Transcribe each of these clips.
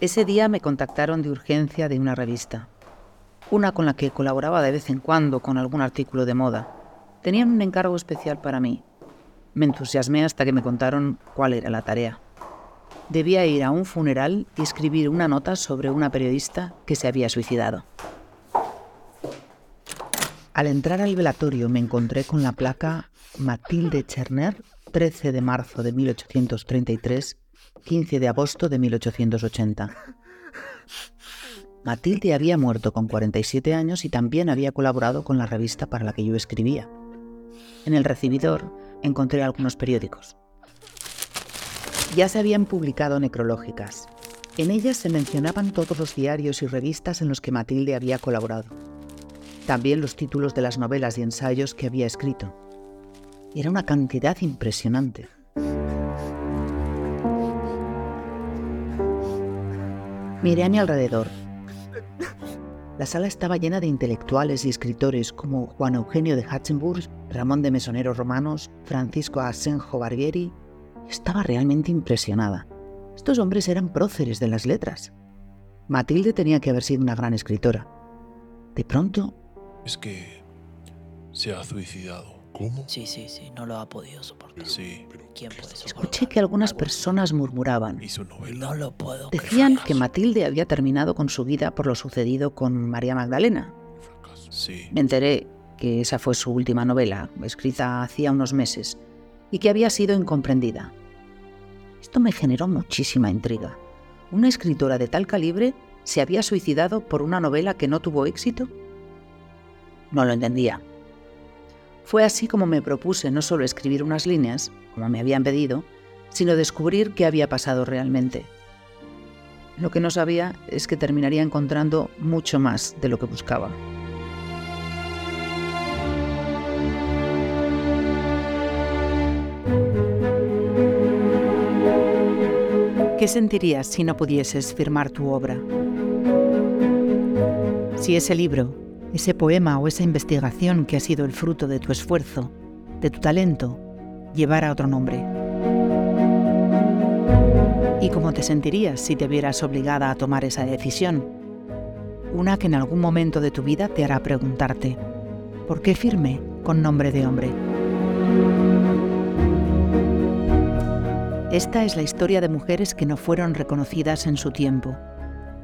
Ese día me contactaron de urgencia de una revista, una con la que colaboraba de vez en cuando con algún artículo de moda. Tenían un encargo especial para mí. Me entusiasmé hasta que me contaron cuál era la tarea. Debía ir a un funeral y escribir una nota sobre una periodista que se había suicidado. Al entrar al velatorio me encontré con la placa Matilde Cherner, 13 de marzo de 1833, 15 de agosto de 1880. Matilde había muerto con 47 años y también había colaborado con la revista para la que yo escribía. En el recibidor encontré algunos periódicos. Ya se habían publicado necrológicas. En ellas se mencionaban todos los diarios y revistas en los que Matilde había colaborado. También los títulos de las novelas y ensayos que había escrito. Era una cantidad impresionante. Miré a mi alrededor la sala estaba llena de intelectuales y escritores como Juan Eugenio de Hatzenburg, Ramón de Mesonero Romanos, Francisco Asenjo Barbieri. Estaba realmente impresionada. Estos hombres eran próceres de las letras. Matilde tenía que haber sido una gran escritora. De pronto... Es que se ha suicidado. ¿Cómo? Sí, sí, sí, no lo ha podido soportar. Sí. ¿Quién puede soportar? Escuché que algunas personas murmuraban. Y su novela. No lo puedo Decían creer. que Matilde había terminado con su vida por lo sucedido con María Magdalena. Sí. Me enteré que esa fue su última novela, escrita hacía unos meses, y que había sido incomprendida. Esto me generó muchísima intriga. ¿Una escritora de tal calibre se había suicidado por una novela que no tuvo éxito? No lo entendía. Fue así como me propuse no solo escribir unas líneas, como me habían pedido, sino descubrir qué había pasado realmente. Lo que no sabía es que terminaría encontrando mucho más de lo que buscaba. ¿Qué sentirías si no pudieses firmar tu obra? Si ese libro, ese poema o esa investigación que ha sido el fruto de tu esfuerzo, de tu talento, llevara otro nombre. ¿Y cómo te sentirías si te vieras obligada a tomar esa decisión? Una que en algún momento de tu vida te hará preguntarte, ¿por qué firme con nombre de hombre? Esta es la historia de mujeres que no fueron reconocidas en su tiempo,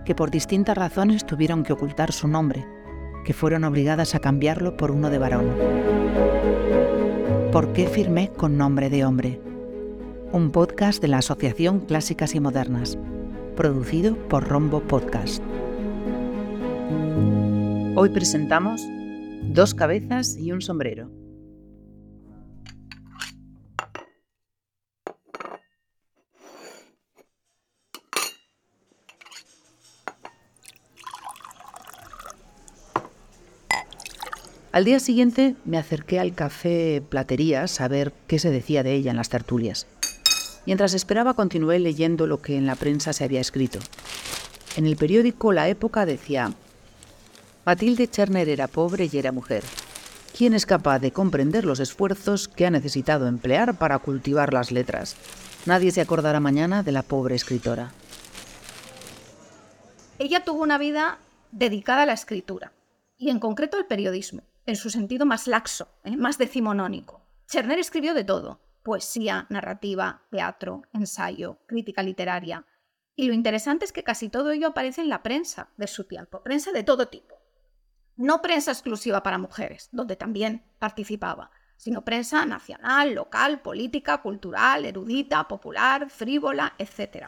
que por distintas razones tuvieron que ocultar su nombre, que fueron obligadas a cambiarlo por uno de varón. ¿Por qué firmé con nombre de hombre? Un podcast de la Asociación Clásicas y Modernas, producido por Rombo Podcast. Hoy presentamos Dos cabezas y un sombrero. Al día siguiente me acerqué al café Platerías a ver qué se decía de ella en las tertulias. Mientras esperaba continué leyendo lo que en la prensa se había escrito. En el periódico La Época decía, Matilde Cherner era pobre y era mujer. ¿Quién es capaz de comprender los esfuerzos que ha necesitado emplear para cultivar las letras? Nadie se acordará mañana de la pobre escritora. Ella tuvo una vida dedicada a la escritura y en concreto al periodismo, en su sentido más laxo, ¿eh? más decimonónico. Cherner escribió de todo, poesía, narrativa, teatro, ensayo, crítica literaria. Y lo interesante es que casi todo ello aparece en la prensa de su tiempo, prensa de todo tipo. No prensa exclusiva para mujeres, donde también participaba, sino prensa nacional, local, política, cultural, erudita, popular, frívola, etc.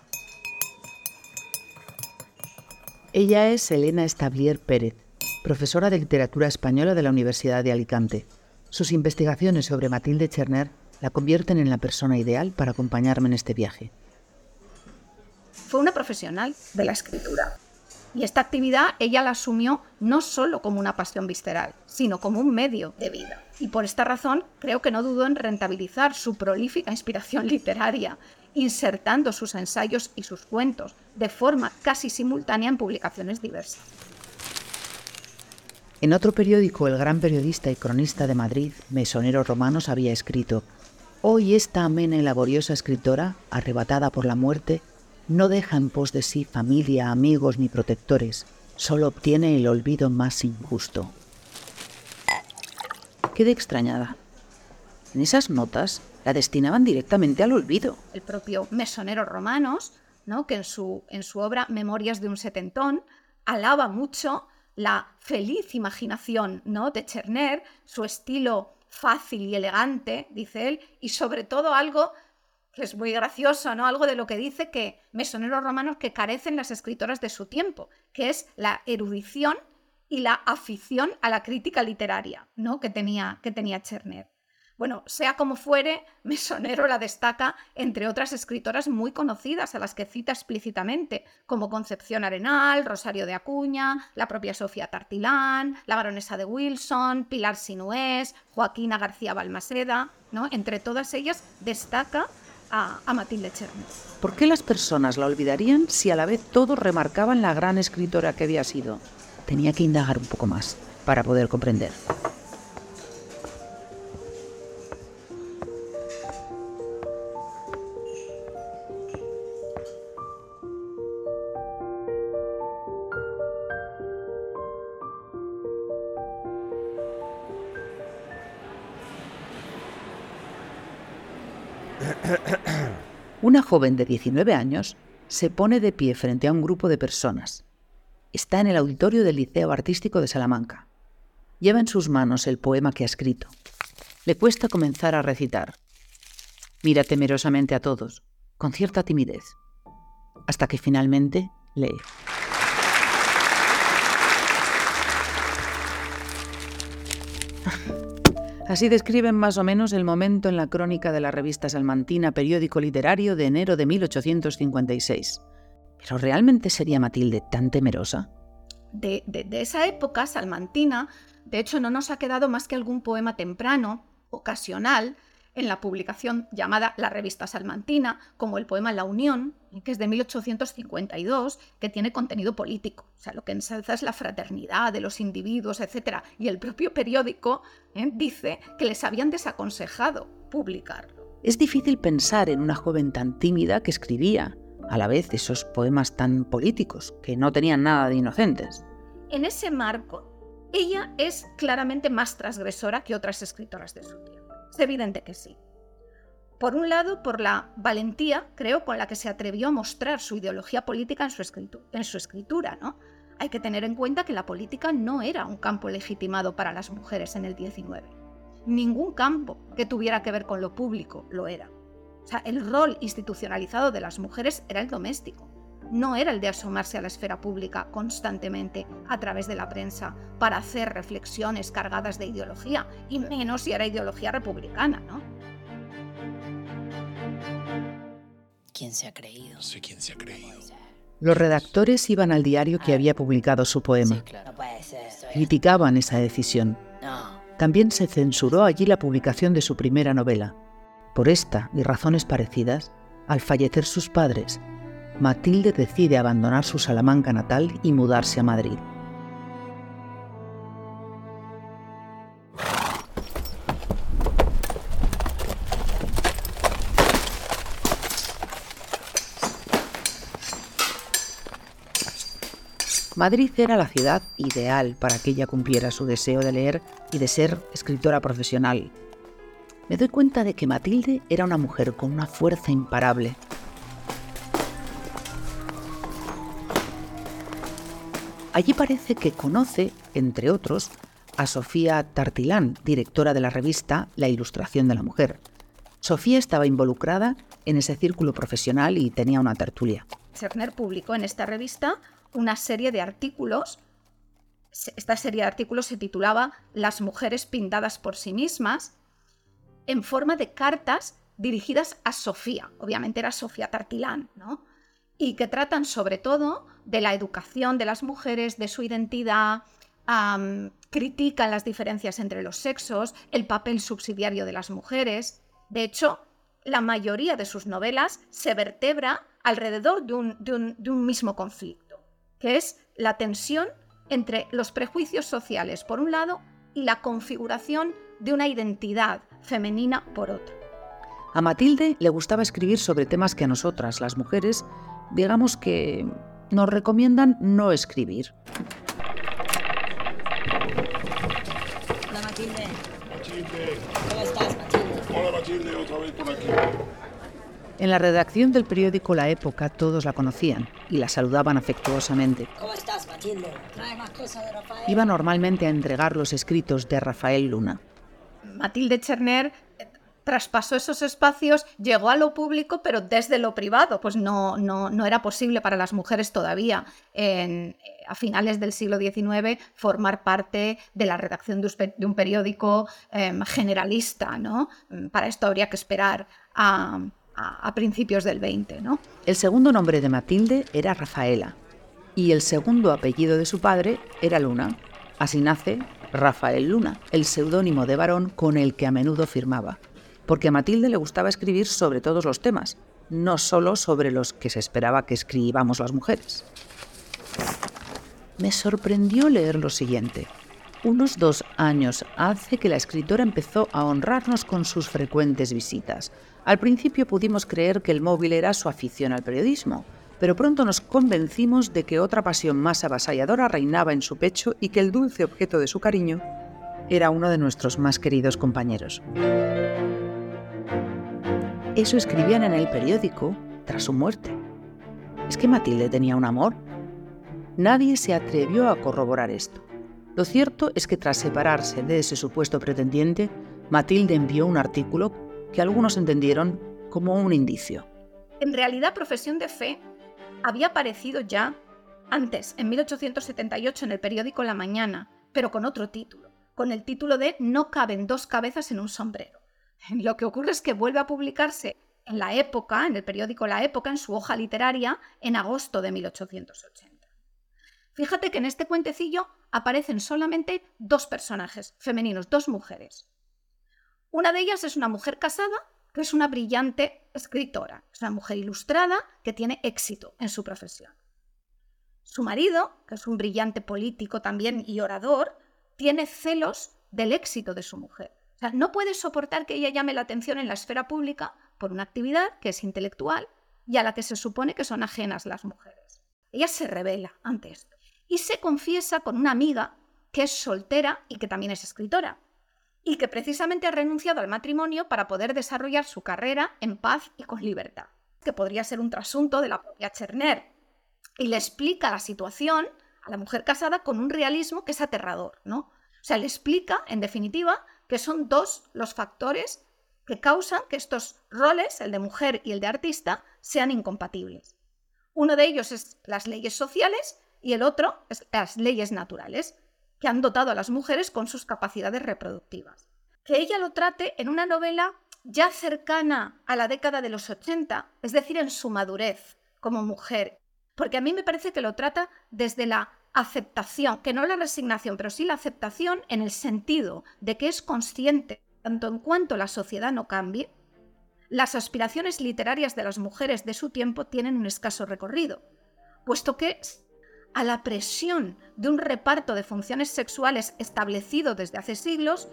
Ella es Elena Establier Pérez, profesora de literatura española de la Universidad de Alicante. Sus investigaciones sobre Matilde Cherner la convierten en la persona ideal para acompañarme en este viaje. Fue una profesional de la escritura. Y esta actividad ella la asumió no solo como una pasión visceral, sino como un medio de vida. Y por esta razón creo que no dudó en rentabilizar su prolífica inspiración literaria, insertando sus ensayos y sus cuentos de forma casi simultánea en publicaciones diversas. En otro periódico, el gran periodista y cronista de Madrid, Mesonero Romanos, había escrito, Hoy esta amena y laboriosa escritora, arrebatada por la muerte, No deja en pos de sí familia, amigos ni protectores, solo obtiene el olvido más injusto. Quedé extrañada. En esas notas la destinaban directamente al olvido. El propio mesonero Romanos, ¿no? que en su, en su obra Memorias de un setentón alaba mucho la feliz imaginación ¿no? de Cherner, su estilo fácil y elegante, dice él, y sobre todo algo que es muy gracioso, ¿no? Algo de lo que dice que mesoneros romanos que carecen las escritoras de su tiempo, que es la erudición y la afición a la crítica literaria, ¿no? Que tenía, que tenía Cherner. Bueno, sea como fuere, Mesonero la destaca entre otras escritoras muy conocidas a las que cita explícitamente, como Concepción Arenal, Rosario de Acuña, la propia Sofía Tartilán, la baronesa de Wilson, Pilar Sinués, Joaquina García Balmaseda, ¿no? Entre todas ellas destaca a, a Matilde Cherner. ¿Por qué las personas la olvidarían si a la vez todos remarcaban la gran escritora que había sido? Tenía que indagar un poco más para poder comprender. Joven de 19 años se pone de pie frente a un grupo de personas. Está en el auditorio del Liceo Artístico de Salamanca. Lleva en sus manos el poema que ha escrito. Le cuesta comenzar a recitar. Mira temerosamente a todos, con cierta timidez, hasta que finalmente lee. Así describen más o menos el momento en la crónica de la revista Salmantina, periódico literario de enero de 1856. ¿Pero realmente sería Matilde tan temerosa? De, de, de esa época, Salmantina, de hecho, no nos ha quedado más que algún poema temprano, ocasional, en la publicación llamada La Revista Salmantina, como el poema La Unión, que es de 1852, que tiene contenido político. O sea, lo que ensalza es la fraternidad de los individuos, etc. Y el propio periódico ¿eh? dice que les habían desaconsejado publicarlo. Es difícil pensar en una joven tan tímida que escribía a la vez esos poemas tan políticos, que no tenían nada de inocentes. En ese marco, ella es claramente más transgresora que otras escritoras de su tiempo. Es evidente que sí. Por un lado, por la valentía, creo, con la que se atrevió a mostrar su ideología política en su, escritura, ¿no? Hay que tener en cuenta que la política no era un campo legitimado para las mujeres en el 19. Ningún campo que tuviera que ver con lo público lo era. O sea, el rol institucionalizado de las mujeres era el doméstico. No era el de asomarse a la esfera pública constantemente a través de la prensa para hacer reflexiones cargadas de ideología, y menos si era ideología republicana, ¿no? ¿Quién se ha creído? No sé quién se ha creído. Los redactores iban al diario que había publicado su poema. Sí, claro. No puede ser. Esto es- Criticaban esa decisión. No. También se censuró allí la publicación de su primera novela. Por esta y razones parecidas, al fallecer sus padres, Matilde decide abandonar su Salamanca natal y mudarse a Madrid. Madrid era la ciudad ideal para que ella cumpliera su deseo de leer y de ser escritora profesional. Me doy cuenta de que Matilde era una mujer con una fuerza imparable. Allí parece que conoce, entre otros, a Sofía Tartilán, directora de la revista La Ilustración de la Mujer. Sofía estaba involucrada en ese círculo profesional y tenía una tertulia. Cerner publicó en esta revista una serie de artículos. Esta serie de artículos se titulaba Las mujeres pintadas por sí mismas, en forma de cartas dirigidas a Sofía. Obviamente era Sofía Tartilán, ¿no? Y que tratan sobre todo de la educación de las mujeres, de su identidad, critican las diferencias entre los sexos, el papel subsidiario de las mujeres. De hecho, la mayoría de sus novelas se vertebra alrededor de un mismo conflicto, que es la tensión entre los prejuicios sociales por un lado y la configuración de una identidad femenina por otro. A Matilde le gustaba escribir sobre temas que a nosotras, las mujeres, Digamos que nos recomiendan no escribir. Hola Matilde. Matilde. ¿Cómo estás, Matilde? Hola Matilde, otra vez por aquí. En la redacción del periódico La Época todos la conocían y la saludaban afectuosamente. ¿Cómo estás, Matilde? ¿Traes más cosas de Rafael? Iba normalmente a entregar los escritos de Rafael Luna. Matilde Cherner traspasó esos espacios, llegó a lo público, pero desde lo privado, pues no, no, no era posible para las mujeres todavía en, eh, a finales del siglo XIX formar parte de la redacción de un, periódico em, generalista, ¿no? Mm, Para esto habría que esperar a principios del XX, ¿no? El segundo nombre de Matilde era Rafaela y el segundo apellido de su padre era Luna. Así nace Rafael Luna, el seudónimo de varón con el que a menudo firmaba, porque a Matilde le gustaba escribir sobre todos los temas, no solo sobre los que se esperaba que escribamos las mujeres. Me sorprendió leer lo siguiente. Unos dos años hace que la escritora empezó a honrarnos con sus frecuentes visitas. Al principio pudimos creer que el móvil era su afición al periodismo, pero pronto nos convencimos de que otra pasión más avasalladora reinaba en su pecho y que el dulce objeto de su cariño era uno de nuestros más queridos compañeros. Eso escribían en el periódico tras su muerte. ¿Es que Matilde tenía un amor? Nadie se atrevió a corroborar esto. Lo cierto es que tras separarse de ese supuesto pretendiente, Matilde envió un artículo que algunos entendieron como un indicio. En realidad, Profesión de Fe había aparecido ya antes, en 1878, en el periódico La Mañana, pero con otro título, con el título de No caben dos cabezas en un sombrero. Lo que ocurre es que vuelve a publicarse en la época, en el periódico La Época, en su hoja literaria, en agosto de 1880. Fíjate que en este cuentecillo aparecen solamente dos personajes femeninos, dos mujeres. Una de ellas es una mujer casada, que es una brillante escritora, es una mujer ilustrada que tiene éxito en su profesión. Su marido, que es un brillante político también y orador, tiene celos del éxito de su mujer. O sea, no puede soportar que ella llame la atención en la esfera pública por una actividad que es intelectual y a la que se supone que son ajenas las mujeres. Ella se revela ante esto y se confiesa con una amiga que es soltera y que también es escritora y que precisamente ha renunciado al matrimonio para poder desarrollar su carrera en paz y con libertad, que podría ser un trasunto de la propia Cherner. Y le explica la situación a la mujer casada con un realismo que es aterrador, ¿no? O sea, le explica, en definitiva, que son dos los factores que causan que estos roles, el de mujer y el de artista, sean incompatibles. Uno de ellos es las leyes sociales y el otro es las leyes naturales, que han dotado a las mujeres con sus capacidades reproductivas. Que ella lo trate en una novela ya cercana a la década de los 80, es decir, en su madurez como mujer, porque a mí me parece que lo trata desde la aceptación, que no la resignación, pero sí la aceptación en el sentido de que es consciente, tanto en cuanto la sociedad no cambie, las aspiraciones literarias de las mujeres de su tiempo tienen un escaso recorrido, puesto que a la presión de un reparto de funciones sexuales establecido desde hace siglos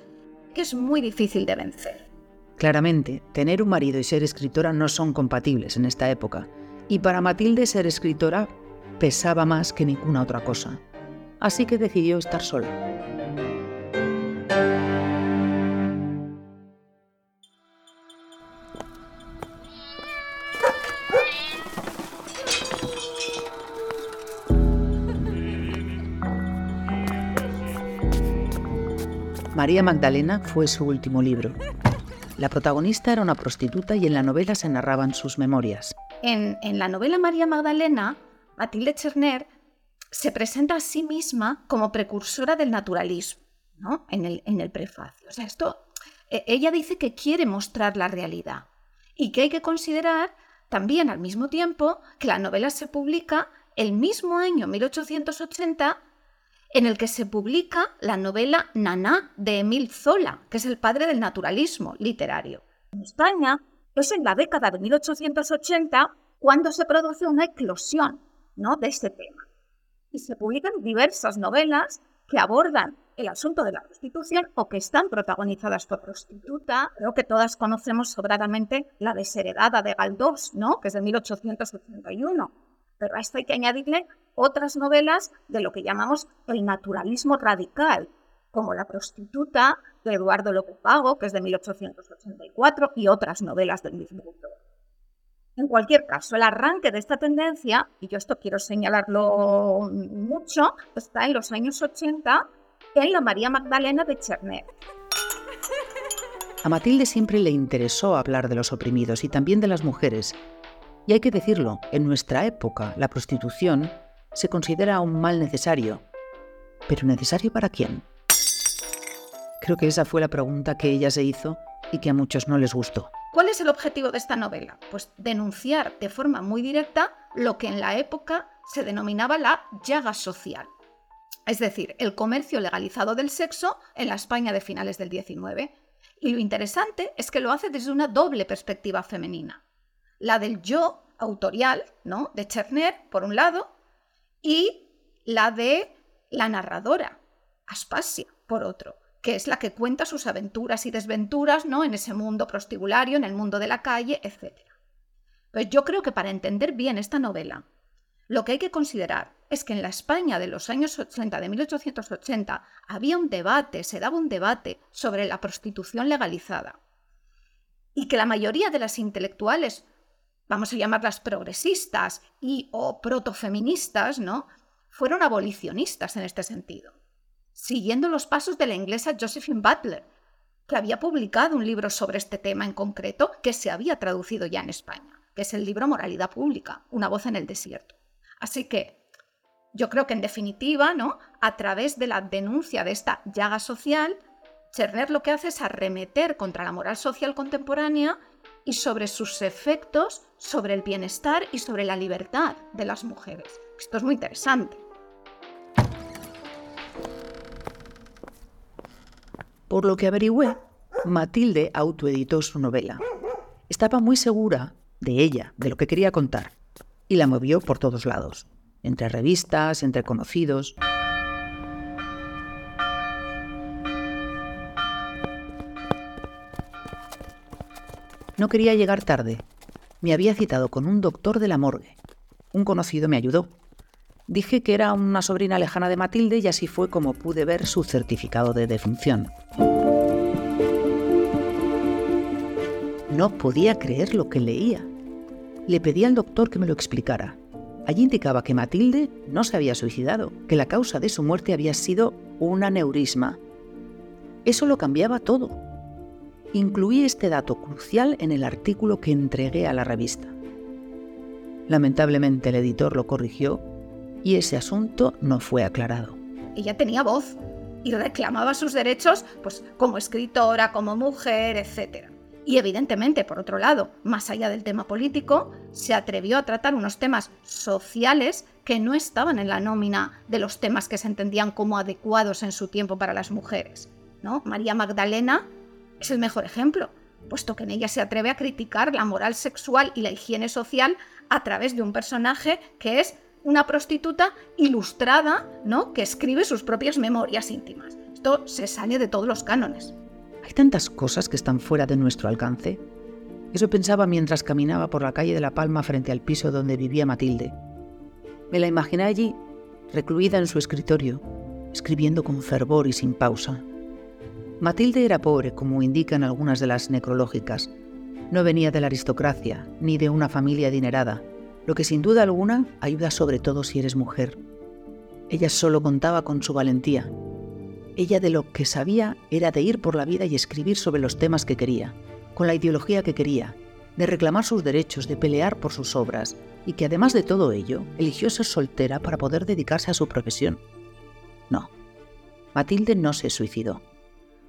que es muy difícil de vencer. Claramente, tener un marido y ser escritora no son compatibles en esta época, y para Matilde ser escritora pesaba más que ninguna otra cosa. Así que decidió estar sola. María Magdalena fue su último libro. La protagonista era una prostituta y en la novela se narraban sus memorias. En, la novela María Magdalena, Matilde Cherner se presenta a sí misma como precursora del naturalismo, ¿no? En el, prefacio. O sea, esto, eh, ella dice que quiere mostrar la realidad y que hay que considerar también al mismo tiempo que la novela se publica el mismo año 1880 en el que se publica la novela Naná de Emil Zola, que es el padre del naturalismo literario. En España es en la década de 1880 cuando se produce una eclosión ¿no? de este tema. Y se publican diversas novelas que abordan el asunto de la prostitución o que están protagonizadas por prostituta. Creo que todas conocemos sobradamente la desheredada de Galdós, ¿no? que es de 1881. Pero a esto hay que añadirle otras novelas de lo que llamamos el naturalismo radical, como La prostituta de Eduardo López Pago, que es de 1884, y otras novelas del mismo autor. En cualquier caso, el arranque de esta tendencia, y yo esto quiero señalarlo mucho, está en los años 80 en la María Magdalena de Chernet. A Matilde siempre le interesó hablar de los oprimidos y también de las mujeres. Y hay que decirlo, en nuestra época la prostitución se considera un mal necesario. ¿Pero necesario para quién? Creo que esa fue la pregunta que ella se hizo y que a muchos no les gustó. ¿Cuál es el objetivo de esta novela? Pues denunciar de forma muy directa lo que en la época se denominaba la llaga social. Es decir, el comercio legalizado del sexo en la España de finales del XIX. Y lo interesante es que lo hace desde una doble perspectiva femenina. La del yo autorial, ¿no? De Cherner, por un lado, y la de la narradora, Aspasia, por otro, que es la que cuenta sus aventuras y desventuras, ¿no? En ese mundo prostibulario, en el mundo de la calle, etc. Pues yo creo que para entender bien esta novela, lo que hay que considerar es que en la España de los años 80, de 1880, había un debate, se daba un debate sobre la prostitución legalizada. Y que la mayoría de las intelectuales, vamos a llamarlas progresistas y o protofeministas, ¿no? fueron abolicionistas en este sentido, siguiendo los pasos de la inglesa Josephine Butler, que había publicado un libro sobre este tema en concreto que se había traducido ya en España, que es el libro Moralidad Pública, una voz en el desierto. Así que yo creo que en definitiva, ¿no? A través de la denuncia de esta llaga social, Cherner lo que hace es arremeter contra la moral social contemporánea y sobre sus efectos sobre el bienestar y sobre la libertad de las mujeres. Esto es muy interesante. Por lo que averigüé, Matilde autoeditó su novela. Estaba muy segura de ella, de lo que quería contar, y la movió por todos lados entre revistas, entre conocidos. No quería llegar tarde. Me había citado con un doctor de la morgue. Un conocido me ayudó. Dije que era una sobrina lejana de Matilde y así fue como pude ver su certificado de defunción. No podía creer lo que leía. Le pedí al doctor que me lo explicara. Allí indicaba que Matilde no se había suicidado, que la causa de su muerte había sido un aneurisma. Eso lo cambiaba todo. Incluí este dato crucial en el artículo que entregué a la revista. Lamentablemente el editor lo corrigió y ese asunto no fue aclarado. Ella tenía voz y reclamaba sus derechos pues, como escritora, como mujer, etc. Y evidentemente, por otro lado, más allá del tema político, se atrevió a tratar unos temas sociales que no estaban en la nómina de los temas que se entendían como adecuados en su tiempo para las mujeres. ¿no? María Magdalena es el mejor ejemplo, puesto que en ella se atreve a criticar la moral sexual y la higiene social a través de un personaje que es una prostituta ilustrada, ¿no? que escribe sus propias memorias íntimas. Esto se sale de todos los cánones. Hay tantas cosas que están fuera de nuestro alcance. Eso pensaba mientras caminaba por la calle de La Palma frente al piso donde vivía Matilde. Me la imaginé allí, recluida en su escritorio, escribiendo con fervor y sin pausa. Matilde era pobre, como indican algunas de las necrológicas. No venía de la aristocracia, ni de una familia adinerada, lo que sin duda alguna ayuda sobre todo si eres mujer. Ella solo contaba con su valentía, ella de lo que sabía era de ir por la vida y escribir sobre los temas que quería, con la ideología que quería, de reclamar sus derechos, de pelear por sus obras, y que además de todo ello, eligió ser soltera para poder dedicarse a su profesión. No, Matilde no se suicidó.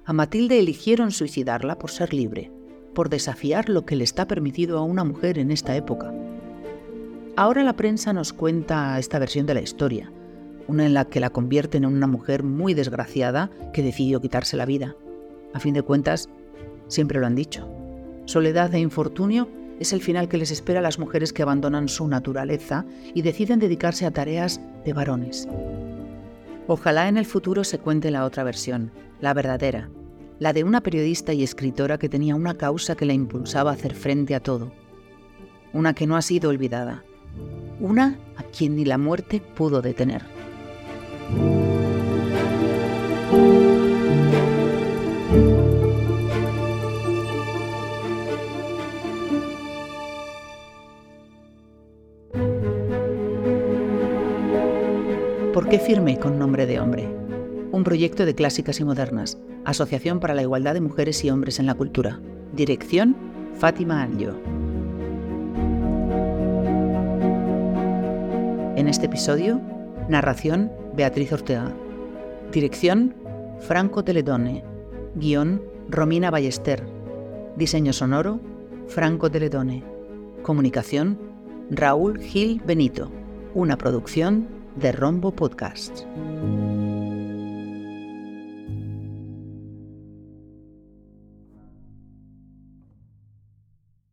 A Matilde eligieron suicidarla por ser libre, por desafiar lo que le está permitido a una mujer en esta época. Ahora la prensa nos cuenta esta versión de la historia, una en la que la convierten en una mujer muy desgraciada que decidió quitarse la vida. A fin de cuentas, siempre lo han dicho. Soledad e infortunio es el final que les espera a las mujeres que abandonan su naturaleza y deciden dedicarse a tareas de varones. Ojalá en el futuro se cuente la otra versión, la verdadera, la de una periodista y escritora que tenía una causa que la impulsaba a hacer frente a todo. Una que no ha sido olvidada. Una a quien ni la muerte pudo detener. ¿Por qué firmé con nombre de hombre? Un proyecto de clásicas y modernas, Asociación para la Igualdad de Mujeres y Hombres en la Cultura. Dirección, Fátima Anjo. En este episodio, narración, Beatriz Ortega. Dirección, Franco Teledone. Guión, Romina Ballester. Diseño sonoro, Franco Teledone. Comunicación, Raúl Gil Benito. Una producción de Rombo Podcasts.